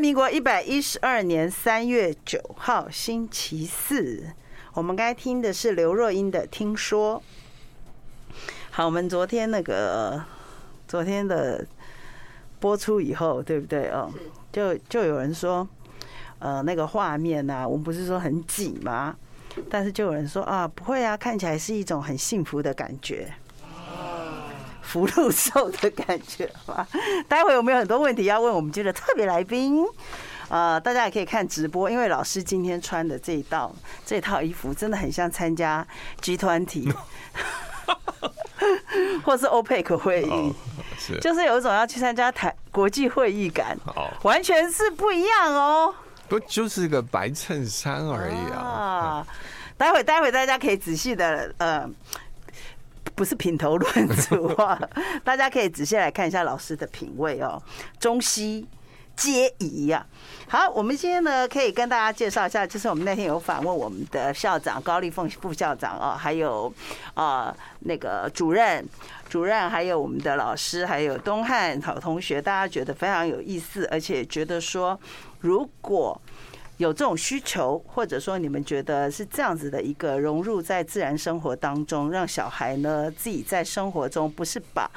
民国一百一十二年三月九号星期四，我们刚才听的是刘若英的《听说》。好，我们昨天那个昨天的播出以后，对不对哦？就就有人说，呃，那个画面啊，我们不是说很挤吗？但是就有人说啊，不会啊，看起来是一种很幸福的感觉。福禄寿的感觉吧。待会有没有很多问题要问我们今天的特别来宾？呃，大家也可以看直播，因为老师今天穿的这一道这套衣服真的很像参加集团体 或是 OPEC 会议，是就是有一种要去参加台国际会议感，完全是不一样哦。不就是个白衬衫而已啊！待会待会大家可以仔细的呃。不是品头论足啊，大家可以仔细来看一下老师的品味哦，中西皆宜呀。好，我们今天呢可以跟大家介绍一下，就是我们那天有访问我们的校长高丽凤副校长哦，还有啊那个主任主任，还有我们的老师，还有东汉好同学，大家觉得非常有意思，而且觉得说如果。有这种需求，或者说你们觉得是这样子的一个融入在自然生活当中，让小孩呢自己在生活中不是把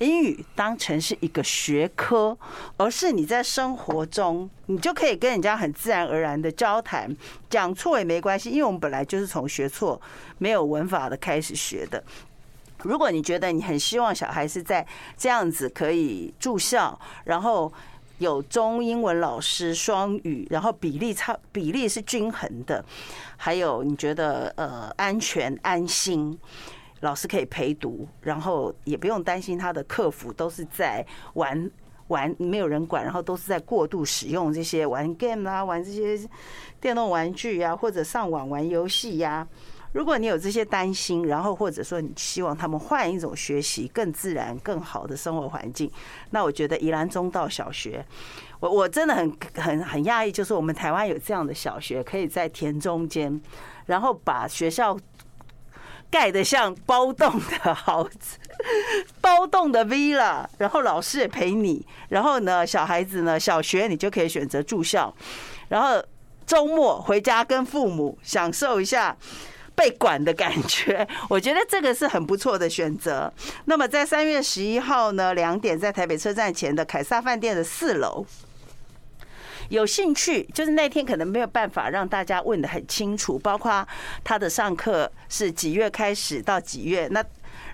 英语当成是一个学科，而是你在生活中你就可以跟人家很自然而然的交谈，讲错也没关系，因为我们本来就是从学错没有文法的开始学的。如果你觉得你很希望小孩是在这样子可以住校，然后。有中英文老师双语，然后比例差比例是均衡的，还有你觉得呃安全安心，老师可以陪读，然后也不用担心他的客服都是在玩玩没有人管，然后都是在过度使用这些玩 game 啊，玩这些电动玩具啊，或者上网玩游戏呀。如果你有这些担心，然后或者说你希望他们换一种学习更自然、更好的生活环境，那我觉得宜兰中道小学，我我真的很很很讶异，就是我们台湾有这样的小学，可以在田中间，然后把学校盖得像包栋的豪子、包栋的 villa，然后老师也陪你，然后呢，小孩子呢，小学你就可以选择住校，然后周末回家跟父母享受一下。被管的感觉，我觉得这个是很不错的选择。那么在三月十一号呢，两点在台北车站前的凯撒饭店的四楼，有兴趣就是那天可能没有办法让大家问的很清楚，包括他的上课是几月开始到几月那。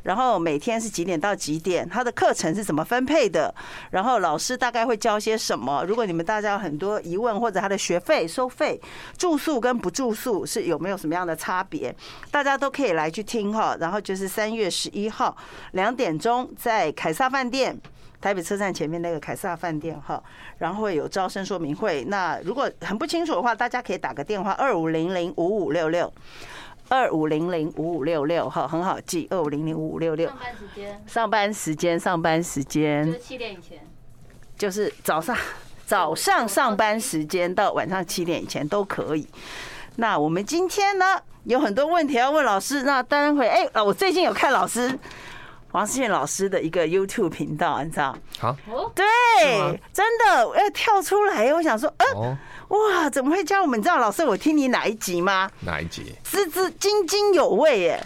然后每天是几点到几点？他的课程是怎么分配的？然后老师大概会教些什么？如果你们大家有很多疑问，或者他的学费收费、住宿跟不住宿是有没有什么样的差别？大家都可以来去听哈。然后就是三月十一号两点钟在凯撒饭店，台北车站前面那个凯撒饭店哈。然后有招生说明会。那如果很不清楚的话，大家可以打个电话二五零零五五六六。二五零零五五六六哈，很好记，二五零零五五六六。上班时间，上班时间，上班时间。就是七点以前。就是早上，早上上班时间到晚上七点以前都可以。那我们今天呢，有很多问题要问老师。那待会，哎，我最近有看老师王思贤老师的一个 YouTube 频道，你知道？好。对，真的，我要跳出来，我想说，嗯。哇，怎么会教我们？你知道老师，我听你哪一集吗？哪一集？滋滋津津有味耶！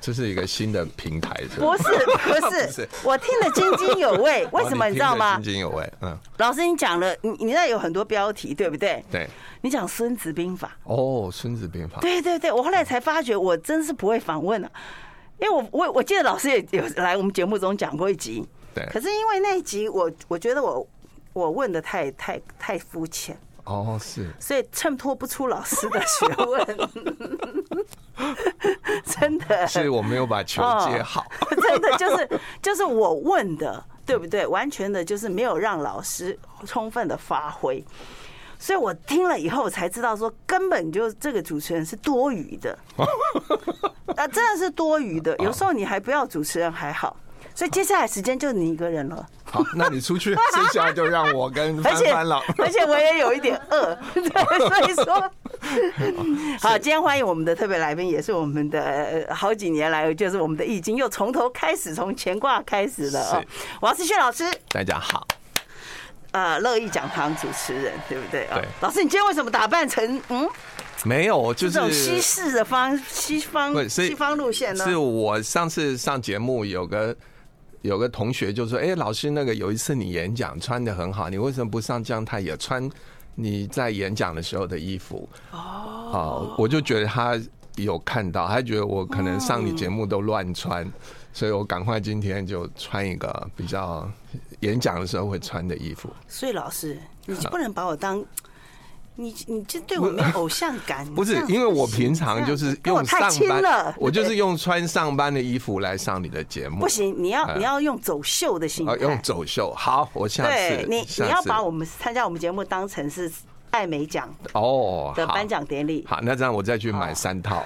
这是一个新的平台是不是？不是，不是，我听得津津有味。为什么你知道吗？津津有味。嗯。老师，你讲了，你你那有很多标题，对不对？对。你讲《孙子兵法》哦，《孙子兵法》。对对对，我后来才发觉，我真是不会访问了，因为我我我记得老师也有来我们节目中讲过一集。对。可是因为那一集，我我觉得我我问的太太太肤浅。哦，是，所以衬托不出老师的学问，真的。所以我没有把球接好，真的就是就是我问的，对不对？完全的就是没有让老师充分的发挥，所以我听了以后才知道说，根本就这个主持人是多余的，啊，真的是多余的。有时候你还不要主持人还好。所以接下来时间就你一个人了。好，那你出去，剩下就让我跟帆帆了。而且我也有一点饿，对，所以说，好，今天欢迎我们的特别来宾，也是我们的好几年来，就是我们的易经又从头开始，从乾卦开始了。王思炫老师，大家好。呃乐意讲堂主持人，对不对？对。老师，你今天为什么打扮成嗯？没有，就是这种西式的方西方西方路线呢？是我上次上节目有个有个同学就说：“哎，老师，那个有一次你演讲穿的很好，你为什么不上姜太也穿你在演讲的时候的衣服？”哦，好，我就觉得他有看到，他觉得我可能上你节目都乱穿，所以我赶快今天就穿一个比较演讲的时候会穿的衣服。所以老师，你就不能把我当。你你这对我没有偶像感？不是，因为我平常就是用上班，我就是用穿上班的衣服来上你的节目。不行，你要你要用走秀的心态，用走秀。好，我下次对你你要把我们参加我们节目当成是艾美奖哦的颁奖典礼。好，那这样我再去买三套，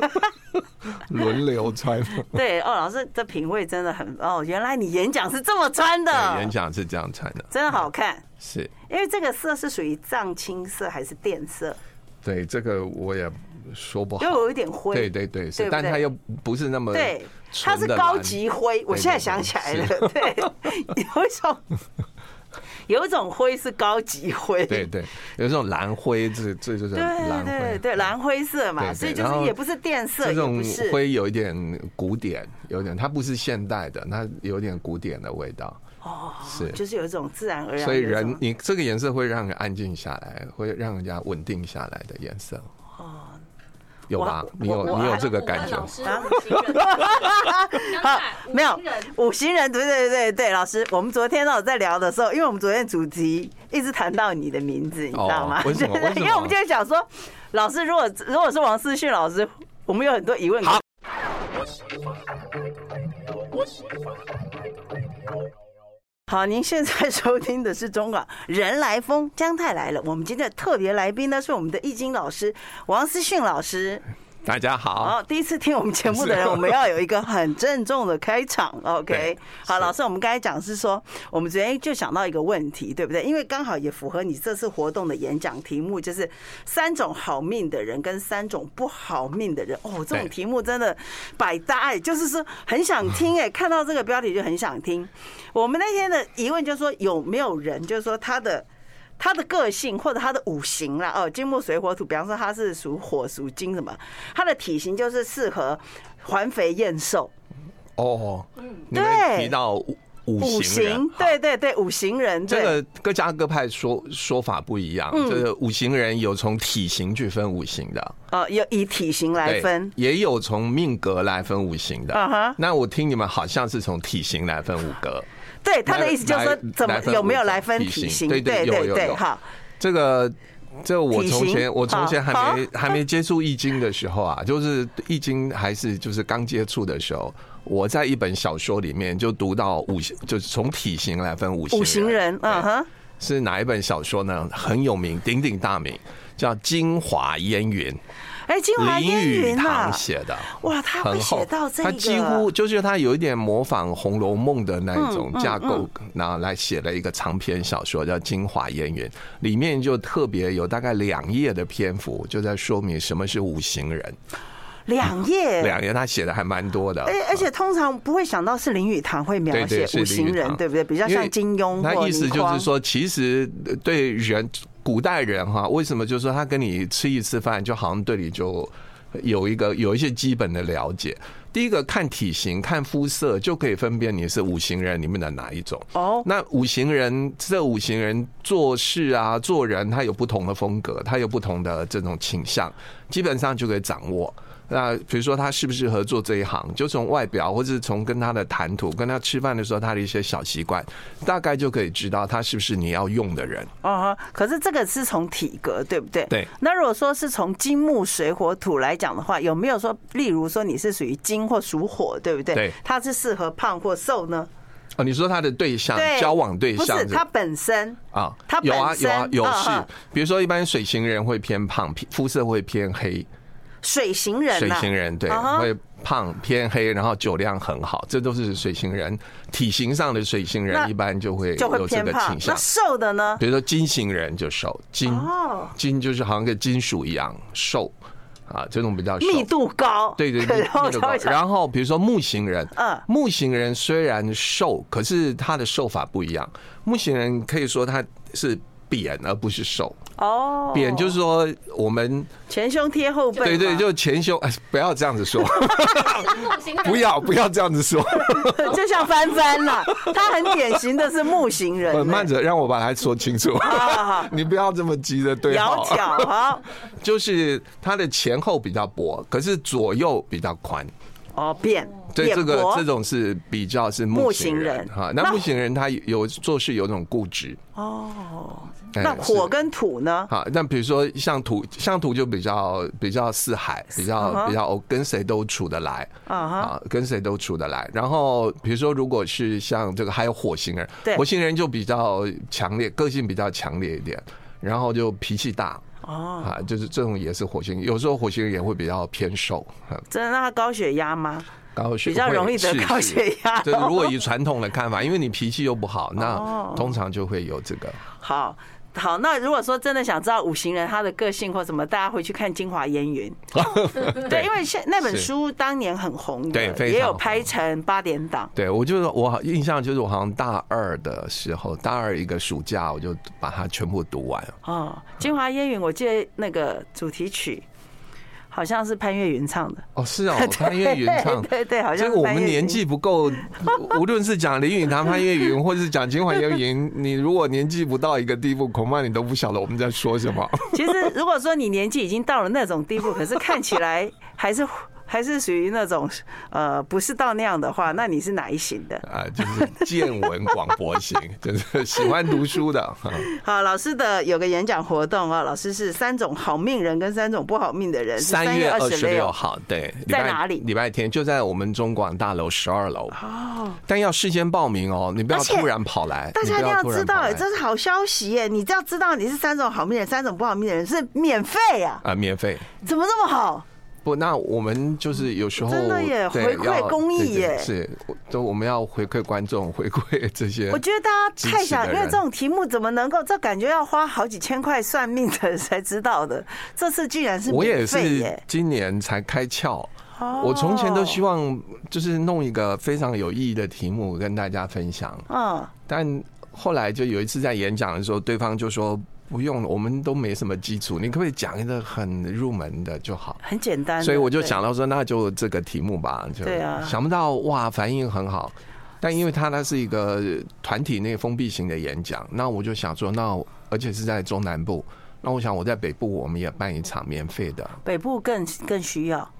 轮流穿。对哦，老师这品味真的很哦，原来你演讲是这么穿的，演讲是这样穿的，真的好看。是，因为这个色是属于藏青色还是靛色？对，这个我也说不好，又有一点灰。对对对，是，但它又不是那么对，它是高级灰。我现在想起来了，对，有一种 有一种灰是高级灰，对对，有这种蓝灰，这这就是蓝灰，对蓝灰色嘛，所以就是也不是电色，这种灰有一点古典，有点它不是现代的，它有点古典的味道。哦，是，就是有一种自然而然，所以人你这个颜色会让人安静下来，会让人家稳定下来的颜色。哦，有吧？你有你有这个感觉？好，没有五行人，对对对对，老师，我们昨天呢在聊的时候，因为我们昨天主题一直谈到你的名字，你知道吗？为什么？因为我们就在想说，老师如果如果是王思训老师，我们有很多疑问。好。好，您现在收听的是中港人来疯，姜太来了。我们今天的特别来宾呢，是我们的易经老师王思训老师。大家好，好，第一次听我们节目的人，我们要有一个很郑重的开场，OK？好，老师，我们刚才讲是说，我们昨天就想到一个问题，对不对？因为刚好也符合你这次活动的演讲题目，就是三种好命的人跟三种不好命的人。哦，这种题目真的百搭哎，就是说很想听 哎，看到这个标题就很想听。我们那天的疑问就是说，有没有人就是说他的。他的个性或者他的五行啦，哦，金木水火土，比方说他是属火属金什么，他的体型就是适合环肥燕瘦。哦，对，提到五五行，对对对，五行人，这个各家各派说说法不一样。这个五行人有从体型去分五行的，哦，有以体型来分，也有从命格来分五行的。嗯哼，那我听你们好像是从体型来分五格。对他的意思就是说，怎么有没有来分体型？对对对对，好。这个这个我从前我从前还没还没接触易经的时候啊，就是易经还是就是刚接触的时候，我在一本小说里面就读到五行，就是从体型来分五行。五行人，嗯哼，是哪一本小说呢？很有名，鼎鼎大名，叫《京华烟云》。哎，金华烟云他写的哇，他会写到这个，他几乎就是他有一点模仿《红楼梦》的那种架构，然后来写了一个长篇小说叫《金华烟云》，里面就特别有大概两页的篇幅，就在说明什么是五行人。两页，两页，他写的还蛮多的。而且通常不会想到是林语堂会描写五行人，对不对？比较像金庸。那意思就是说，其实对人。古代人哈，为什么就是说他跟你吃一次饭，就好像对你就有一个有一些基本的了解。第一个看体型、看肤色就可以分辨你是五行人里面的哪一种。哦，那五行人这五行人做事啊、做人，他有不同的风格，他有不同的这种倾向，基本上就可以掌握。那比如说他适不适合做这一行，就从外表，或者是从跟他的谈吐、跟他吃饭的时候他的一些小习惯，大概就可以知道他是不是你要用的人。哦，可是这个是从体格，对不对？对。那如果说是从金木水火土来讲的话，有没有说，例如说你是属于金或属火，对不对？对。他是适合胖或瘦呢？哦，你说他的对象，交往对象是他本身啊？他有啊有啊有是，比如说一般水型人会偏胖，肤色会偏黑。水型人，水型人对，会胖偏黑，然后酒量很好，这都是水型人。体型上的水型人一般就会有这个倾向。那瘦的呢？比如说金型人就瘦，金金就是好像跟金属一样瘦，啊，这种比较密度高，对对，密度高。然后比如说木型人，嗯，木型人虽然瘦，可是他的瘦法不一样。木型人可以说他是扁而不是瘦。哦，扁就是说我们前胸贴后背，对对，就前胸，哎，不要这样子说，不要不要这样子说，就像翻翻了，他很典型的是木型人。慢着，让我把它说清楚，你不要这么急的对，窈窕好，就是他的前后比较薄，可是左右比较宽。哦，扁，对，这个这种是比较是木型人哈。那木型人他有做事有种固执。哦。那火跟土呢？好，那比如说像土，像土就比较比较似海，比较比较跟谁都处得来啊，跟谁都处得来。然后比如说，如果是像这个还有火星人，火星人就比较强烈，个性比较强烈一点，然后就脾气大哦，啊，就是这种也是火星。有时候火星人也会比较偏瘦。真的，那他高血压吗？高血比较容易得高血压。对，如果以传统的看法，因为你脾气又不好，那通常就会有这个。好。好，那如果说真的想知道五行人他的个性或什么，大家回去看《京华烟云》。对，因为现那本书当年很红的，对，也有拍成八点档。对，我就是我印象就是我好像大二的时候，大二一个暑假，我就把它全部读完了。哦，《京华烟云》，我记得那个主题曲。好像是潘越云唱的哦，是哦，潘越云唱，对对，好像。这个我们年纪不够，无论是讲林语堂、潘越云，或者是讲金华烟云，你如果年纪不到一个地步，恐怕你都不晓得我们在说什么。其实，如果说你年纪已经到了那种地步，可是看起来还是。还是属于那种，呃，不是到那样的话，那你是哪一型的？啊，就是见闻广博型，就是喜欢读书的。好，老师的有个演讲活动啊，老师是三种好命人跟三种不好命的人。三月二十六号，对，在哪里？礼拜天就在我们中广大楼十二楼。哦，但要事先报名哦，你不要突然跑来。大家一定要知道，哎，这是好消息耶！你只要知道你是三种好命人，三种不好命的人是免费啊！啊，免费？怎么这么好？不，那我们就是有时候真的耶，回馈公益耶，是都我们要回馈观众，回馈这些。我觉得大家太想，因为这种题目怎么能够？这感觉要花好几千块算命的人才知道的。这次居然是我也是今年才开窍。我从前都希望就是弄一个非常有意义的题目跟大家分享。嗯，但后来就有一次在演讲的时候，对方就说。不用了，我们都没什么基础，你可不可以讲一个很入门的就好？很简单，所以我就想到说，那就这个题目吧。就对啊，想不到哇，反应很好。但因为他那是一个团体内封闭型的演讲，那我就想说，那而且是在中南部。那我想我在北部我们也办一场免费的，北部更更需要。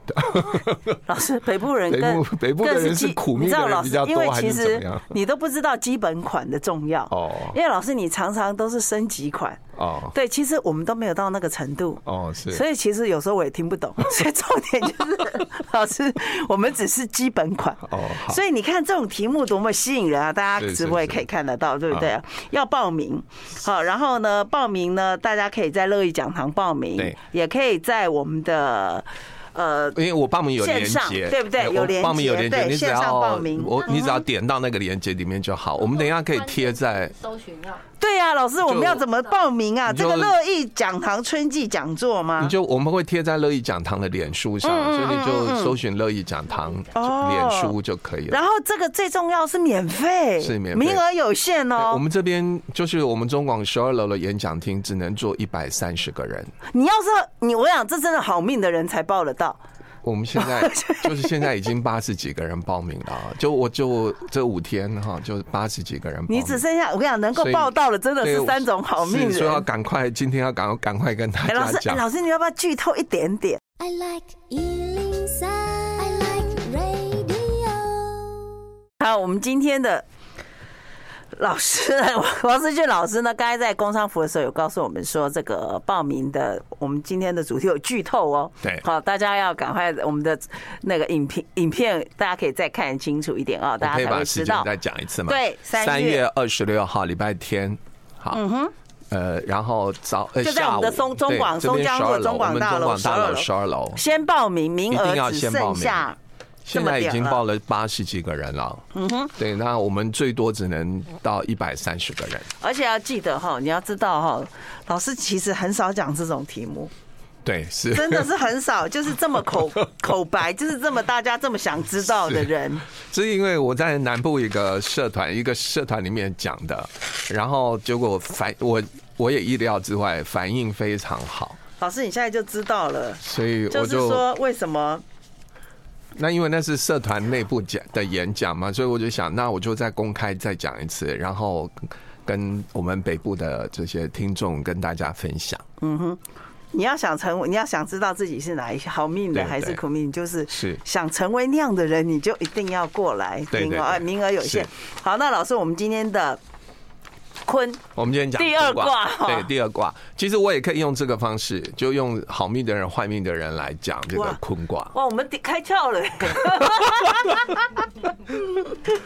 老师，北部人北部北部的人是苦命的人比较多，还是怎么样？你都不知道基本款的重要哦。因为老师你常常都是升级款哦。对，其实我们都没有到那个程度哦，是。所以其实有时候我也听不懂。所以重点就是，老师，我们只是基本款哦。所以你看这种题目多么吸引人啊！大家直播也可以看得到，对不对？要报名好，然后呢，报名呢，大家可以在乐意讲堂报名，也可以在我们的。呃，因为我报名有连接，对不对？有连报名有连接，你只要报名，我你只要点到那个连接里面就好。我们等一下可以贴在搜寻要。对呀，老师，我们要怎么报名啊？这个乐意讲堂春季讲座吗？你就我们会贴在乐意讲堂的脸书上，所以你就搜寻乐意讲堂脸书就可以了。然后这个最重要是免费，是免费，名额有限哦。我们这边就是我们中广十二楼的演讲厅，只能坐一百三十个人。你要是你，我想这真的好命的人才报得到。我们 现在就是现在已经八十几个人报名了，就我就这五天哈，就八十几个人。你只剩下我跟你讲，能够报到的真的是三种好命人。所以要赶快，今天要赶赶快跟大家讲。老师，老师，你要不要剧透一点点？I like 好，我们今天的。老师，王思俊老师呢？刚才在工商服的时候有告诉我们说，这个报名的我们今天的主题有剧透哦。对，好，大家要赶快我们的那个影片，影片大家可以再看清楚一点啊，大家才会知道。再讲一次嘛？对，三月二十六号礼拜天。好，嗯哼，呃，然后早就在我们的松中广松江路中广大楼十二楼，先报名，名额只剩下。现在已经报了八十几个人了，嗯哼，对，那我们最多只能到一百三十个人。而且要记得哈，你要知道哈，老师其实很少讲这种题目，对，是真的是很少，就是这么口口白，就是这么大家这么想知道的人。是，是因为我在南部一个社团，一个社团里面讲的，然后结果反我我也意料之外，反应非常好。老师，你现在就知道了，所以我就，就是说为什么？那因为那是社团内部讲的演讲嘛，所以我就想，那我就再公开再讲一次，然后跟我们北部的这些听众跟大家分享。嗯哼。你要想成为，你要想知道自己是哪一好命的还是苦命，就是是想成为那样的人，你就一定要过来听哦，名额有限。好，那老师，我们今天的坤，我们今天讲第二卦，对，第二卦。其实我也可以用这个方式，就用好命的人、坏命的人来讲这个坤卦。哇，我们开窍了！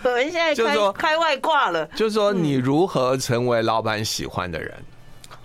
我们现在就是说开外挂了，就是说你如何成为老板喜欢的人。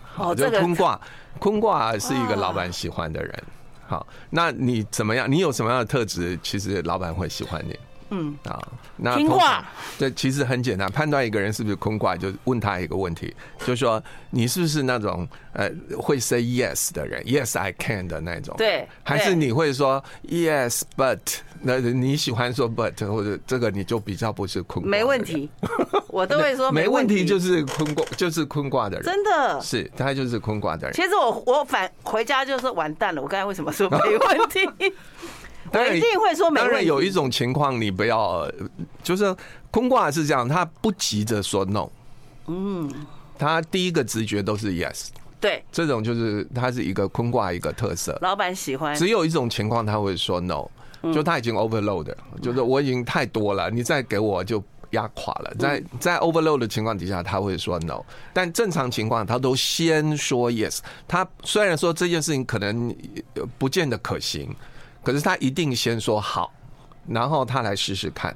好，这个坤卦。坤卦是一个老板喜欢的人，好，那你怎么样？你有什么样的特质？其实老板会喜欢你。嗯，啊，那坤卦对，其实很简单，判断一个人是不是坤卦，就问他一个问题，就是说你是不是那种呃会 say yes 的人，yes I can 的那种，对，还是你会说 yes but，那你喜欢说 but 或者这个你就比较不是坤卦，没问题，我都会说没问题，就是坤卦，就是坤卦的人，真的。是他就是坤卦的人。其实我我反回家就说完蛋了，我刚才为什么说没问题？我一定会说没问题。当然有一种情况，你不要，就是坤卦是这样，他不急着说 no。嗯，他第一个直觉都是 yes。对，这种就是它是一个坤卦一个特色。老板喜欢。只有一种情况他会说 no，就他已经 overload，就是我已经太多了，你再给我就压垮了。在在 overload 的情况底下，他会说 no。但正常情况他都先说 yes。他虽然说这件事情可能不见得可行。可是他一定先说好，然后他来试试看，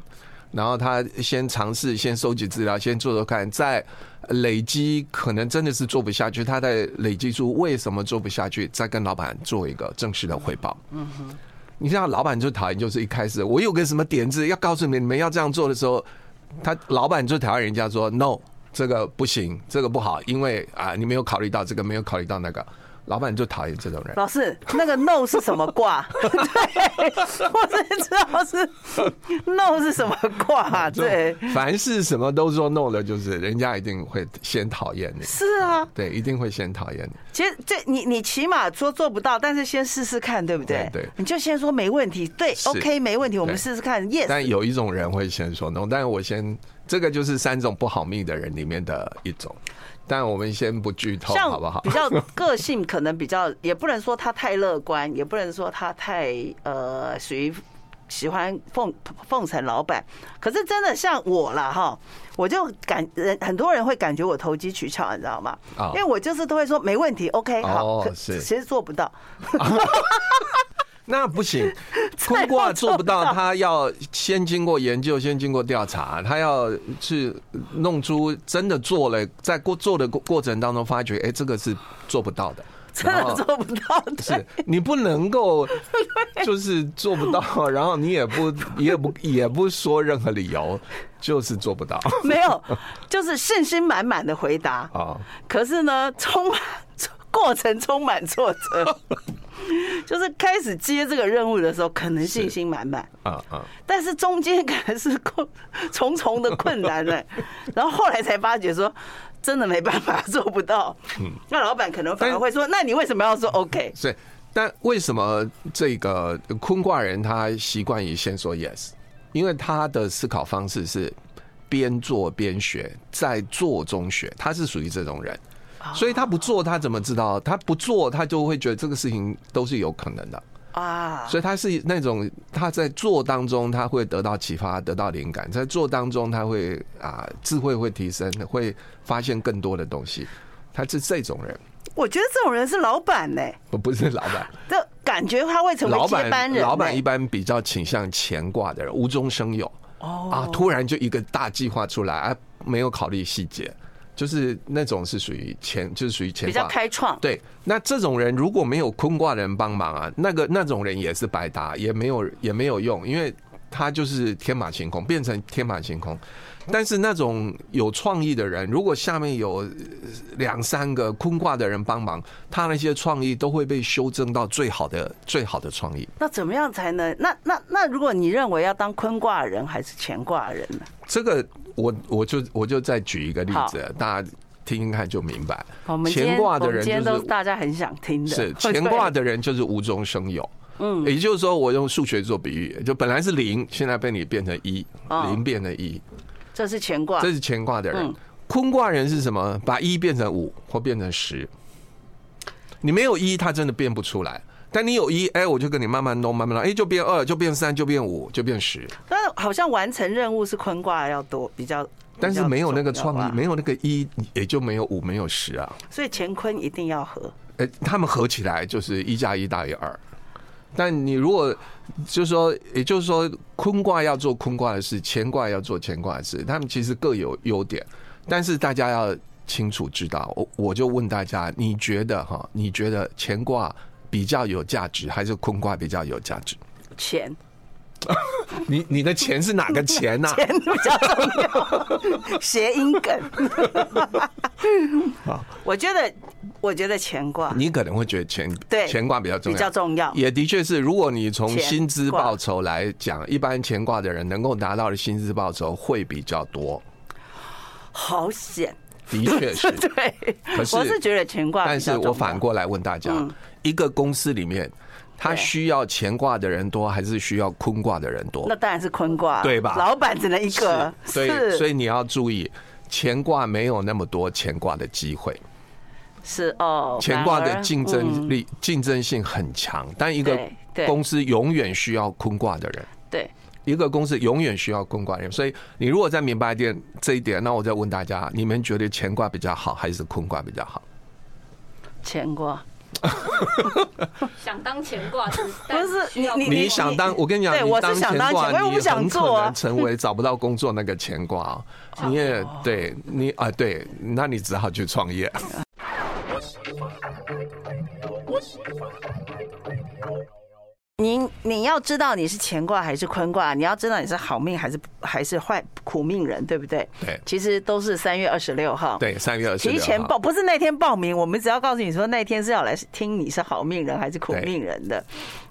然后他先尝试，先收集资料，先做做看，再累积，可能真的是做不下去，他再累积出为什么做不下去，再跟老板做一个正式的汇报。嗯哼，你知道老板最讨厌就是一开始我有个什么点子要告诉你们，你们要这样做的时候，他老板最讨厌人家说 no，这个不行，这个不好，因为啊你没有考虑到这个，没有考虑到那个。老板就讨厌这种人。老师，那个 no 是什么卦？对，我只知道是 no 是什么卦。对，凡是什么都说 no 的，就是人家一定会先讨厌你。是啊，对，一定会先讨厌你。其实这你你起码说做不到，但是先试试看，对不对？对，你就先说没问题，对，OK，没问题，我们试试看。Yes。但有一种人会先说 no，但是我先这个就是三种不好命的人里面的一种。但我们先不剧透，好不好？比较个性可能比较，也不能说他太乐观，也不能说他太呃属于喜欢奉奉承老板。可是真的像我啦哈，我就感人很多人会感觉我投机取巧，你知道吗？因为我就是都会说没问题，OK，好，其实做不到。那不行，坤卦做不到，他要先经过研究，先经过调查，他要去弄出真的做了，在过做的过过程当中发觉，哎，这个是做不到的，真的做不到的。是你不能够 就是做不到，然后你也不也不也不说任何理由，就是做不到。没有，就是信心满满的回答啊。可是呢，充满过程充满挫折。就是开始接这个任务的时候，可能信心满满啊啊，但是中间可能是困重重的困难呢，然后后来才发觉说，真的没办法做不到。嗯，那老板可能反而会说，那你为什么要说 OK？是，但为什么这个坤卦人他习惯于先说 yes？因为他的思考方式是边做边学，在做中学，他是属于这种人。所以他不做，他怎么知道？他不做，他就会觉得这个事情都是有可能的啊。所以他是那种他在做当中，他会得到启发，得到灵感，在做当中他会啊智慧会提升，会发现更多的东西。他是这种人。我觉得这种人是老板呢，我 不是老板，这感觉他会成为接班人。老板一般比较倾向乾卦的人，无中生有哦啊，突然就一个大计划出来，啊，没有考虑细节。就是那种是属于前，就是属于乾卦，比较开创。对，那这种人如果没有坤卦的人帮忙啊，那个那种人也是白搭，也没有也没有用，因为他就是天马行空，变成天马行空。但是那种有创意的人，如果下面有两三个坤卦的人帮忙，他那些创意都会被修正到最好的最好的创意。那怎么样才能？那那那，如果你认为要当坤卦人还是乾卦人呢？这个我我就我就再举一个例子，大家听听看就明白。我们乾卦的人就是大家很想听的。是 乾卦的人就是无中生有。嗯，也就是说，我用数学做比喻，就本来是零，现在被你变成一，零变成一。这是乾卦，这是乾卦的人。坤卦人是什么？把一变成五或变成十。你没有一，他真的变不出来。但你有一，哎，我就跟你慢慢弄，慢慢弄，哎，就变二，就变三，就变五，就变十。但好像完成任务是坤卦要多，比较。但是没有那个创意，没有那个一，也就没有五，没有十啊。所以乾坤一定要合。哎，他们合起来就是一加一大于二。但你如果就是说，也就是说，坤卦要做坤卦的事，乾卦要做乾卦的事，他们其实各有优点。但是大家要清楚知道，我我就问大家，你觉得哈？你觉得乾卦比较有价值，还是坤卦比较有价值？钱。你你的钱是哪个钱呢？钱比较重要，谐音梗。好，我觉得，我觉得乾卦，你可能会觉得干对乾卦比较重要，比较重要。也的确是，如果你从薪资报酬来讲，一般乾卦的人能够拿到的薪资报酬会比较多。好险，的确是。对，可是我是觉得乾卦，但是我反过来问大家，一个公司里面。他需要乾卦的人多，还是需要坤卦的人多？那当然是坤卦，对吧？老板只能一个，所以所以你要注意，乾卦没有那么多乾卦的机会。是哦，乾卦的竞争力、竞争性很强，但一个公司永远需要坤卦的人。对，一个公司永远需要坤卦的人。所以你如果再明白一点这一点，那我再问大家：你们觉得乾卦比较好，还是坤卦比较好？乾卦。想当乾卦是不是你你你想当？我跟你讲，你当乾卦，你很可能成为找不到工作那个乾卦。你也对你啊，对，那你只好去创业。你你要知道你是乾卦还是坤卦，你要知道你是好命还是还是坏苦命人，对不对？对，其实都是三月二十六号。对，三月二十六号。提前报不是那天报名，我们只要告诉你说那天是要来听你是好命人还是苦命人的。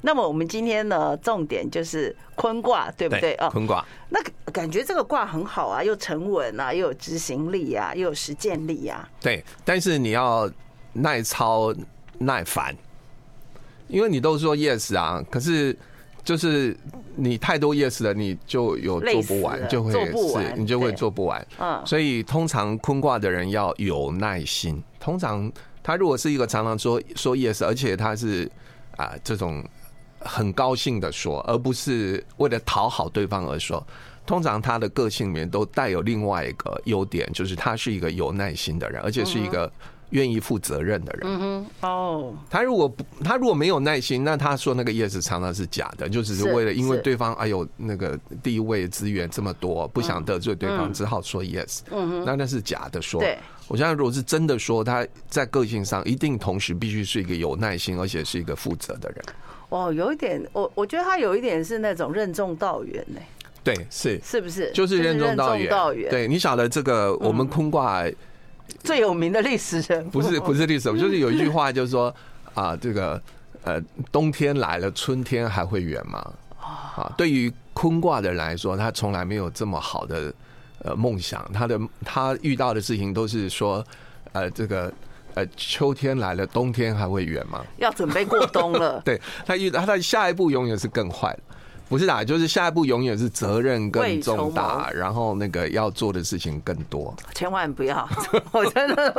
那么我们今天呢，重点就是坤卦，对不对？哦，坤卦。那感觉这个卦很好啊，又沉稳啊，又有执行力啊，又有实践力啊。对，但是你要耐操耐烦。因为你都说 yes 啊，可是就是你太多 yes 了，你就有做不完，就会是你就会做不完。嗯，所以通常坤卦的人要有耐心。通常他如果是一个常常说说 yes，而且他是啊这种很高兴的说，而不是为了讨好对方而说。通常他的个性里面都带有另外一个优点，就是他是一个有耐心的人，而且是一个。愿意负责任的人，嗯哼，哦，他如果不，他如果没有耐心，那他说那个 yes 常常是假的，就只是为了因为对方哎呦那个地位资源这么多，不想得罪对方，只好说 yes，嗯哼，那那是假的说。对，我相信如果是真的说，他在个性上一定同时必须是一个有耐心，而且是一个负责的人。哦，有一点，我我觉得他有一点是那种任重道远呢。对，是是不是？就是任重道远。对，你晓得这个我们空卦。最有名的历史人不是不是历史人，就是有一句话就是说啊，这个呃，冬天来了，春天还会远吗？啊，对于坤卦的人来说，他从来没有这么好的呃梦想，他的他遇到的事情都是说呃，这个呃，秋天来了，冬天还会远吗？要准备过冬了。对，他遇到他的下一步永远是更坏的。不是啦，就是下一步永远是责任更重大，然后那个要做的事情更多。千万不要，我真的，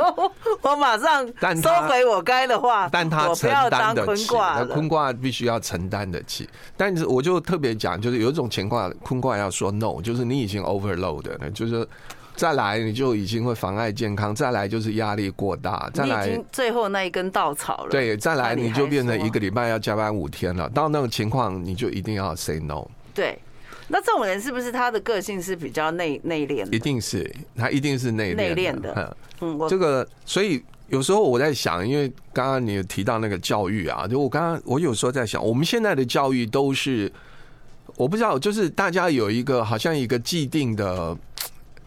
我马上收回我该的话。但他承担得起，那坤卦必须要承担得起。但是我就特别讲，就是有一种情况，坤卦要说 no，就是你已经 overload 了，就是。再来你就已经会妨碍健康，再来就是压力过大，再来最后那一根稻草了。对，再来你就变成一个礼拜要加班五天了。到那种情况，你就一定要 say no。对，那这种人是不是他的个性是比较内内敛？一定是，他一定是内内敛的。嗯，这个所以有时候我在想，因为刚刚你有提到那个教育啊，就我刚刚我有时候在想，我们现在的教育都是我不知道，就是大家有一个好像一个既定的。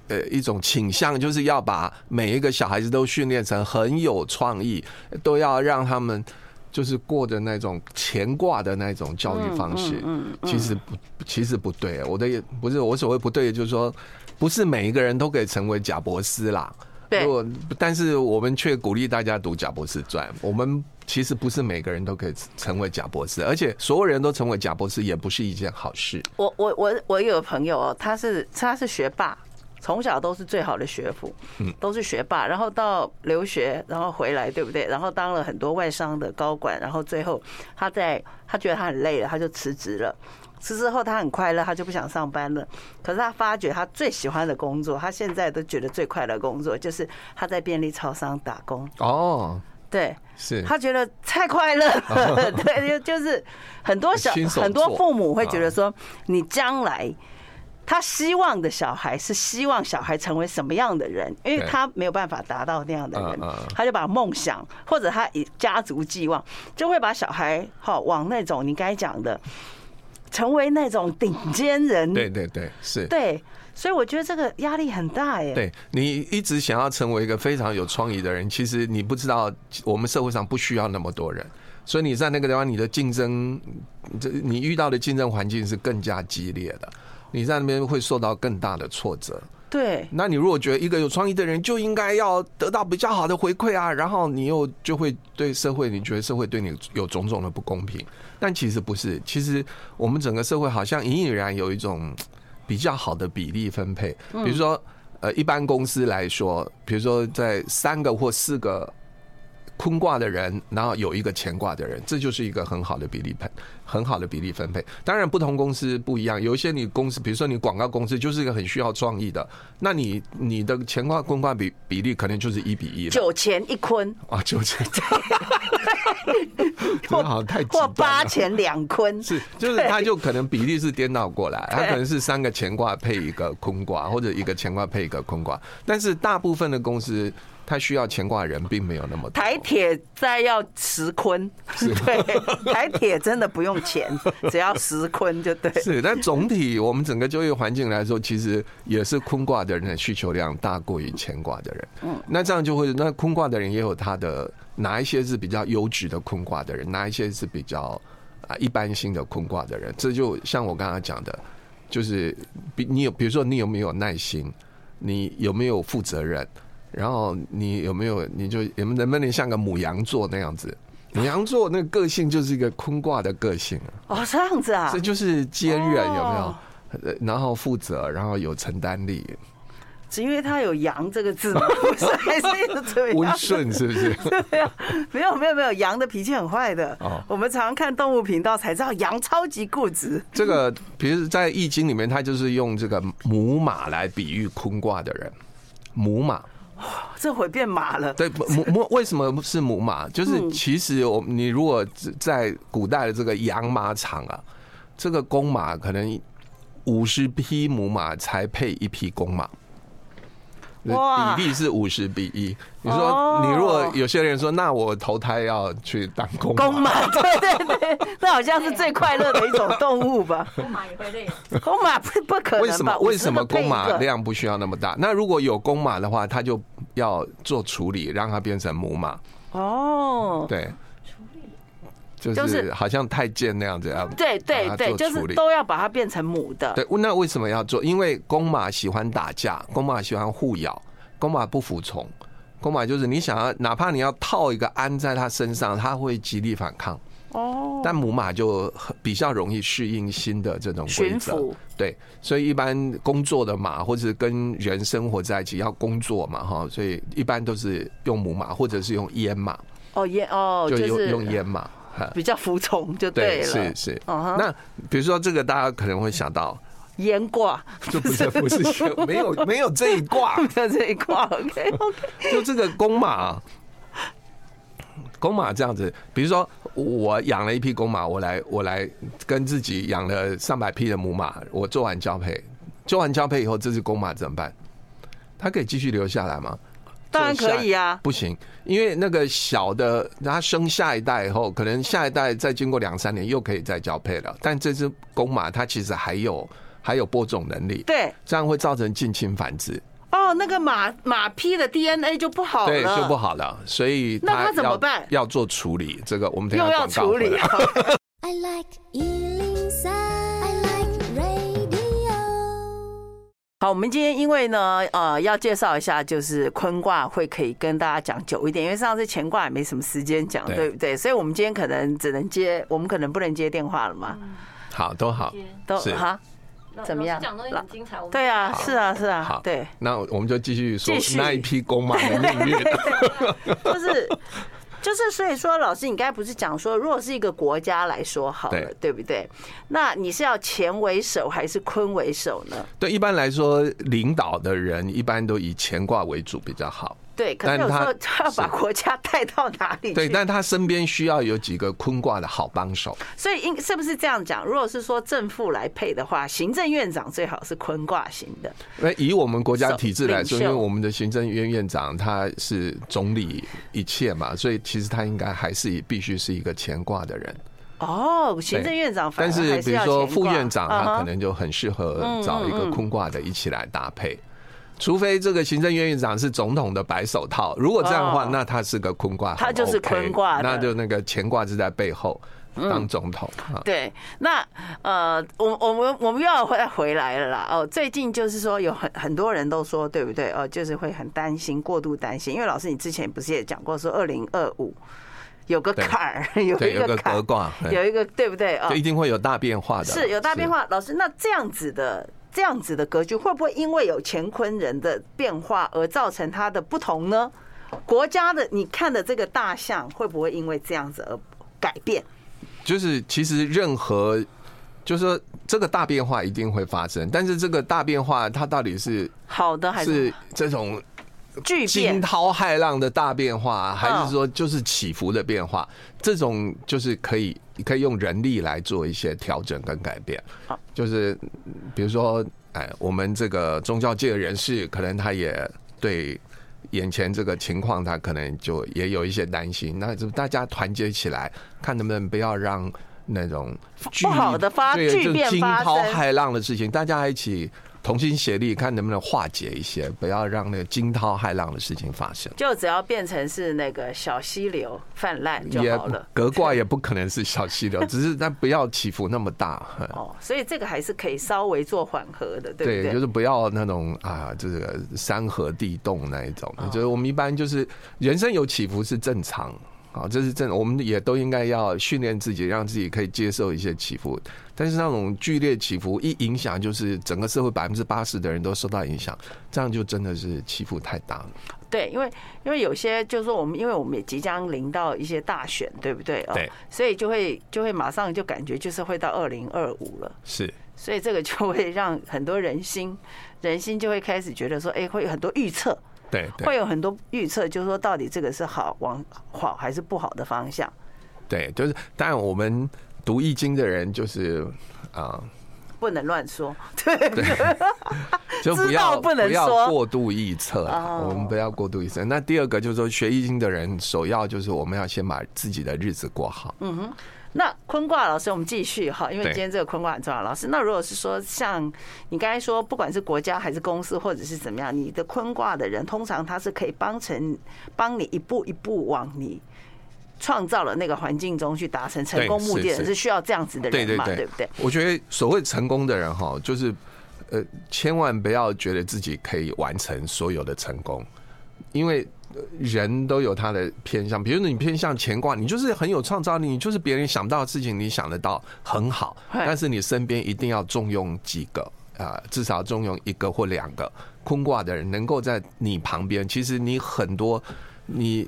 呃一种倾向，就是要把每一个小孩子都训练成很有创意，都要让他们就是过着那种乾卦的那种教育方式。嗯，其实不，其实不对。我的也不是我所谓不对，就是说不是每一个人都可以成为贾博士啦。对，但是我们却鼓励大家读《贾博士传》。我们其实不是每个人都可以成为贾博士，而且所有人都成为贾博士也不是一件好事。我我我我有个朋友哦，他是他是学霸，从小都是最好的学府，嗯，都是学霸，然后到留学，然后回来，对不对？然后当了很多外商的高管，然后最后他在他觉得他很累了，他就辞职了。辞职后他很快乐，他就不想上班了。可是他发觉他最喜欢的工作，他现在都觉得最快乐的工作就是他在便利超商打工。哦，对，是他觉得太快乐了。对，就就是很多小很多父母会觉得说，你将来他希望的小孩是希望小孩成为什么样的人，因为他没有办法达到那样的人，他就把梦想或者他以家族寄望，就会把小孩好往那种你该讲的。成为那种顶尖人，对对对，是，对，所以我觉得这个压力很大耶。对，你一直想要成为一个非常有创意的人，其实你不知道，我们社会上不需要那么多人，所以你在那个地方，你的竞争，这你遇到的竞争环境是更加激烈的，你在那边会受到更大的挫折。对，那你如果觉得一个有创意的人就应该要得到比较好的回馈啊，然后你又就会对社会，你觉得社会对你有种种的不公平，但其实不是，其实我们整个社会好像隐隐然有一种比较好的比例分配，比如说呃，一般公司来说，比如说在三个或四个。坤卦的人，然后有一个乾卦的人，这就是一个很好的比例配，很好的比例分配。当然，不同公司不一样，有一些你公司，比如说你广告公司，就是一个很需要创意的，那你你的乾卦坤卦比比例可能就是一比一，九乾一坤。啊，九干，或好像太或八乾两坤，是就是它就可能比例是颠倒过来，它可能是三个乾卦配一个坤卦，或者一个乾卦配一个坤卦，但是大部分的公司。他需要乾卦人并没有那么多。台铁再要十坤，对，台铁真的不用钱，只要十坤就对。是，但总体我们整个就业环境来说，其实也是坤卦的人的需求量大过于乾卦的人。嗯，那这样就会，那坤卦的人也有他的哪一些是比较优质的坤卦的人，哪一些是比较啊一般性的坤卦的人。这就像我刚刚讲的，就是比你有，比如说你有没有耐心，你有没有负责任。然后你有没有？你就能能不能像个母羊座那样子？母羊座那个个性就是一个坤卦的个性哦，这样子啊，这就是坚韧，有没有？然后负责，然后有承担力。只因为他有“羊”这个字吗？不是，还是一个温顺，是不是？对啊，没有没有没有，羊的脾气很坏的。哦，我们常常看动物频道才知道，羊超级固执。这个，比如在《易经》里面，他就是用这个母马来比喻坤卦的人，母马。这会变马了。对，母母为什么是母马？就是其实我你如果在古代的这个养马场啊，这个公马可能五十匹母马才配一匹公马。比例是五十比一。你说，你如果有些人说，那我投胎要去当公马，公马，对对对，那好像是最快乐的一种动物吧？公马也会累，公马不不可能。为什么？为什么公马量不需要那么大？那如果有公马的话，它就要做处理，让它变成母马。哦，对。就是好像太监那样子啊，对对对，就是都要把它变成母的。对，那为什么要做？因为公马喜欢打架，公马喜欢互咬，公马不服从。公马就是你想要，哪怕你要套一个鞍在它身上，它会极力反抗。哦。但母马就比较容易适应新的这种规则。对，所以一般工作的马或者跟人生活在一起要工作嘛，哈，所以一般都是用母马或者是用阉马。哦，阉哦，就用用阉马。比较服从就对了，是是。那比如说这个，大家可能会想到阉卦，就不是不是没有 没有这一卦，没有这一卦。OK OK，就这个公马，公马这样子。比如说我养了一匹公马，我来我来跟自己养了上百匹的母马，我做完交配，做完交配以后，这只公马怎么办？它可以继续留下来吗？当然可以啊，不行，因为那个小的，它生下一代以后，可能下一代再经过两三年又可以再交配了。但这只公马它其实还有还有播种能力，对，这样会造成近亲繁殖。哦，那个马马匹的 DNA 就不好了，对，就不好了，所以那他怎么办？要做处理，这个我们等下又要处理。I like 好，我们今天因为呢，呃，要介绍一下，就是坤卦会可以跟大家讲久一点，因为上次乾卦也没什么时间讲，对不对？所以我们今天可能只能接，我们可能不能接电话了嘛。好，都好，都好。怎么样？讲东西很精彩。对啊，是啊，是啊。好，对。那我们就继续说那一批公马的命运。就是，就是，所以说，老师，你刚才不是讲说，如果是一个国家来说好了，对不对？那你是要钱为首还是坤为首呢？对，一般来说，领导的人一般都以乾卦为主比较好。对，可是有时候他要把国家 带到哪里去？对，但他身边需要有几个坤卦的好帮手。所以，应是不是这样讲？如果是说正副来配的话，行政院长最好是坤卦型的。那以我们国家体制来说，因为我们的行政院院长他是总理一切嘛，所以其实他应该还是必须是一个乾卦的人。哦，行政院长，但是比如说副院长，他可能就很适合找一个坤卦的一起来搭配。除非这个行政院院长是总统的白手套，如果这样的话，那他是个坤卦，他就是坤卦，那就那个乾卦是在背后当总统。对，那呃，我我们我们又要回回来了啦。哦，最近就是说有很很多人都说，对不对？哦，就是会很担心，过度担心，因为老师你之前不是也讲过，说二零二五有个坎儿，有一个革卦，有一个对不对？哦，就一定会有大变化的，是有大变化。老师，那这样子的。这样子的格局会不会因为有乾坤人的变化而造成它的不同呢？国家的你看的这个大象会不会因为这样子而改变？就是其实任何，就是说这个大变化一定会发生，但是这个大变化它到底是好的还是这种惊涛骇浪的大变化，还是说就是起伏的变化？这种就是可以。可以用人力来做一些调整跟改变，就是比如说，哎，我们这个宗教界的人士，可能他也对眼前这个情况，他可能就也有一些担心。那就大家团结起来，看能不能不要让那种不好的发巨变、惊涛骇浪的事情，大家一起。同心协力，看能不能化解一些，不要让那个惊涛骇浪的事情发生。就只要变成是那个小溪流泛滥就好了。隔卦也不可能是小溪流，只是但不要起伏那么大。哦，所以这个还是可以稍微做缓和的，对不对？对，就是不要那种啊，这个山河地动那一种。就是我们一般就是人生有起伏是正常。啊，这是真的，我们也都应该要训练自己，让自己可以接受一些起伏。但是那种剧烈起伏一影响，就是整个社会百分之八十的人都受到影响，这样就真的是起伏太大了。对，因为因为有些就是说我们，因为我们也即将临到一些大选，对不对？对，所以就会就会马上就感觉就是会到二零二五了。是，所以这个就会让很多人心人心就会开始觉得说，哎，会有很多预测。对，会有很多预测，就是说到底这个是好往好还是不好的方向。对，就是当然我们读易经的人就是啊，不能乱说，对，就不要不能说过度预测，我们不要过度预测。那第二个就是说，学易经的人首要就是我们要先把自己的日子过好。嗯哼。那坤卦老师，我们继续哈，因为今天这个坤卦很重要。老师，那如果是说像你刚才说，不管是国家还是公司，或者是怎么样，你的坤卦的人，通常他是可以帮成帮你一步一步往你创造了那个环境中去达成成功目的的，是需要这样子的人嘛？对不对？我觉得所谓成功的人哈，就是呃，千万不要觉得自己可以完成所有的成功，因为。人都有他的偏向，比如说你偏向乾卦，你就是很有创造力，你就是别人想不到的事情，你想得到很好。但是你身边一定要重用几个啊，至少重用一个或两个坤卦的人，能够在你旁边。其实你很多你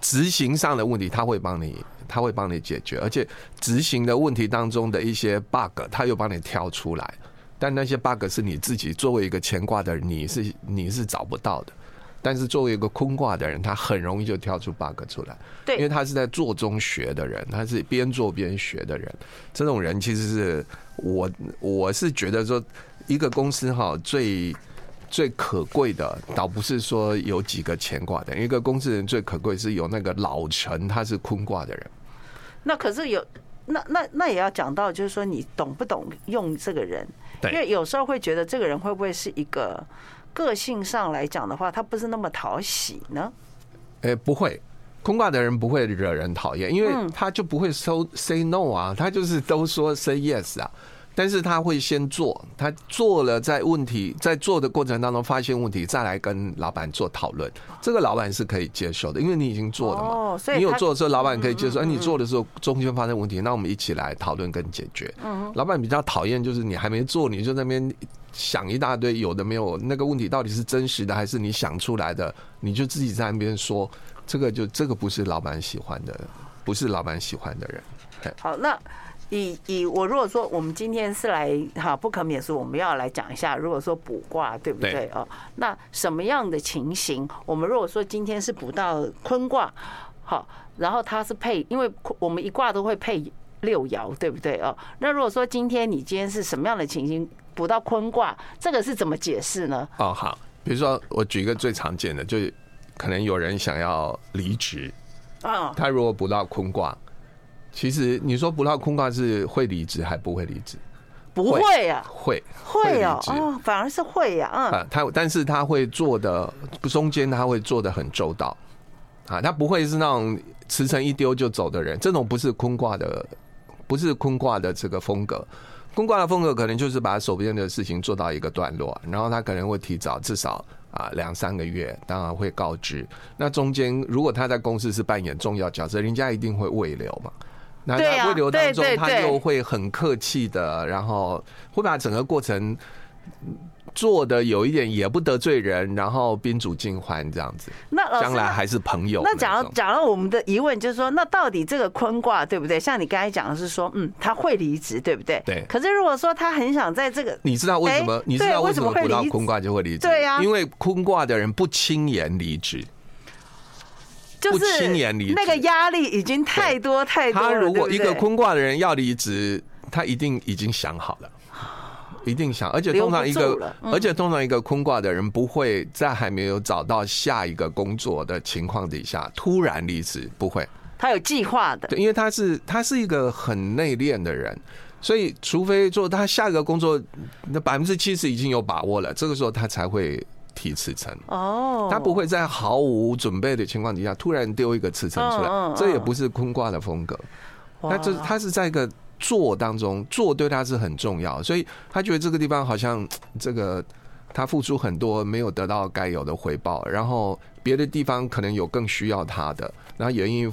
执行上的问题，他会帮你，他会帮你解决，而且执行的问题当中的一些 bug，他又帮你挑出来。但那些 bug 是你自己作为一个乾卦的人，你是你是找不到的。但是作为一个坤卦的人，他很容易就跳出 bug 出来，对，因为他是在做中学的人，他是边做边学的人。这种人其实是我，我是觉得说，一个公司哈最最可贵的，倒不是说有几个乾卦的，一个公司人最可贵是有那个老臣，他是坤卦的人。那可是有，那那那也要讲到，就是说你懂不懂用这个人？对，因为有时候会觉得这个人会不会是一个。个性上来讲的话，他不是那么讨喜呢？哎，不会，空挂的人不会惹人讨厌，因为他就不会说 say no 啊，他就是都说 say yes 啊。但是他会先做，他做了，在问题在做的过程当中发现问题，再来跟老板做讨论，这个老板是可以接受的，因为你已经做了嘛。你有做的时候，老板可以接受。哎，你做的时候中间发生问题，那我们一起来讨论跟解决。老板比较讨厌就是你还没做，你就在那边想一大堆，有的没有，那个问题到底是真实的还是你想出来的，你就自己在那边说，这个就这个不是老板喜欢的，不是老板喜欢的人。好，那。以以我如果说我们今天是来哈不可免俗，我们要来讲一下，如果说卜卦对不对哦？那什么样的情形？我们如果说今天是卜到坤卦，好，然后它是配，因为我们一卦都会配六爻，对不对哦？那如果说今天你今天是什么样的情形卜到坤卦，这个是怎么解释呢？哦，好，比如说我举一个最常见的，就是可能有人想要离职啊，他如果卜到坤卦。其实你说不到坤卦是会离职还不会离职？不会呀，会会哦哦，反而是会呀，嗯，他但是他会做的中间他会做的很周到啊，他不会是那种辞呈一丢就走的人，这种不是坤卦的，不是坤卦的这个风格。坤卦的风格可能就是把手边的事情做到一个段落，然后他可能会提早至少啊两三个月，当然会告知。那中间如果他在公司是扮演重要角色，人家一定会慰留嘛。那在汇流当中，他又会很客气的，然后会把整个过程做的有一点也不得罪人，然后宾主尽欢这样子。那将来还是朋友。那讲到讲到我们的疑问，就是说，那到底这个坤卦对不对？像你刚才讲的是说，嗯，他会离职，对不对？对。可是如果说他很想在这个，你知道为什么？你知道为什么卜到坤卦就会离职？对呀，因为坤卦的人不轻言离职。就是那个压力已经太多太多了。他如果一个坤卦的人要离职，他一定已经想好了，一定想。而且通常一个，而且通常一个坤卦的人不会在还没有找到下一个工作的情况底下突然离职，不会。他有计划的，对，因为他是他是一个很内敛的人，所以除非做他下一个工作，那百分之七十已经有把握了，这个时候他才会。提辞呈哦，他不会在毫无准备的情况底下突然丢一个辞呈出来，这也不是坤卦的风格。他这他是在一个做当中，做对他是很重要，所以他觉得这个地方好像这个他付出很多没有得到该有的回报，然后别的地方可能有更需要他的，然后也愿意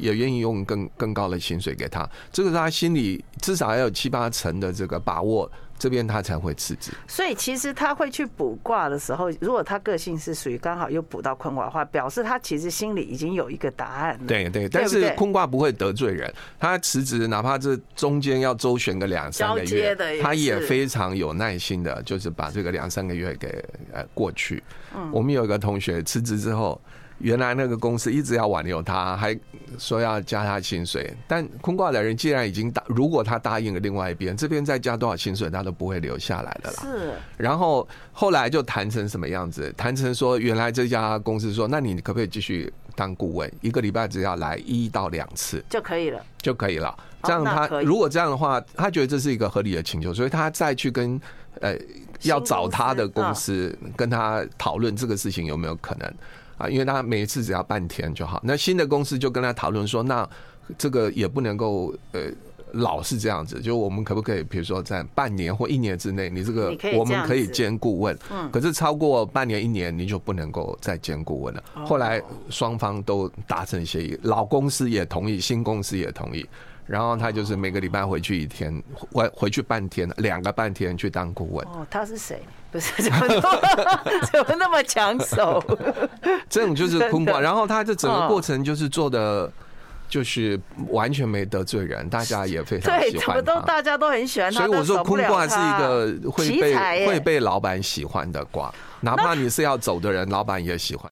也愿意用更更高的薪水给他，这个是他心里至少要有七八成的这个把握。这边他才会辞职，所以其实他会去卜卦的时候，如果他个性是属于刚好又卜到坤卦的话，表示他其实心里已经有一个答案。对对，但是坤卦不会得罪人，他辞职哪怕这中间要周旋个两三个月，他也非常有耐心的，就是把这个两三个月给呃过去。嗯，我们有一个同学辞职之后。原来那个公司一直要挽留他，还说要加他薪水。但坤卦的人既然已经答，如果他答应了另外一边，这边再加多少薪水，他都不会留下来的啦。是。然后后来就谈成什么样子？谈成说，原来这家公司说，那你可不可以继续当顾问？一个礼拜只要来一到两次就可以了，就可以了。这样他如果这样的话，他觉得这是一个合理的请求，所以他再去跟呃要找他的公司跟他讨论这个事情有没有可能。啊，因为他每一次只要半天就好，那新的公司就跟他讨论说，那这个也不能够呃老是这样子，就我们可不可以，比如说在半年或一年之内，你这个我们可以兼顾问，嗯，可是超过半年一年你就不能够再兼顾问了。后来双方都达成协议，老公司也同意，新公司也同意。然后他就是每个礼拜回去一天，回回去半天，两个半天去当顾问。哦，他是谁？不是怎么怎么那么抢手？这种就是坤卦。然后他这整个过程就是做的，就是完全没得罪人，大家也非常喜欢他。对，怎么都大家都很喜欢他。所以我说坤卦是一个会被会被老板喜欢的卦，哪怕你是要走的人，老板也喜欢。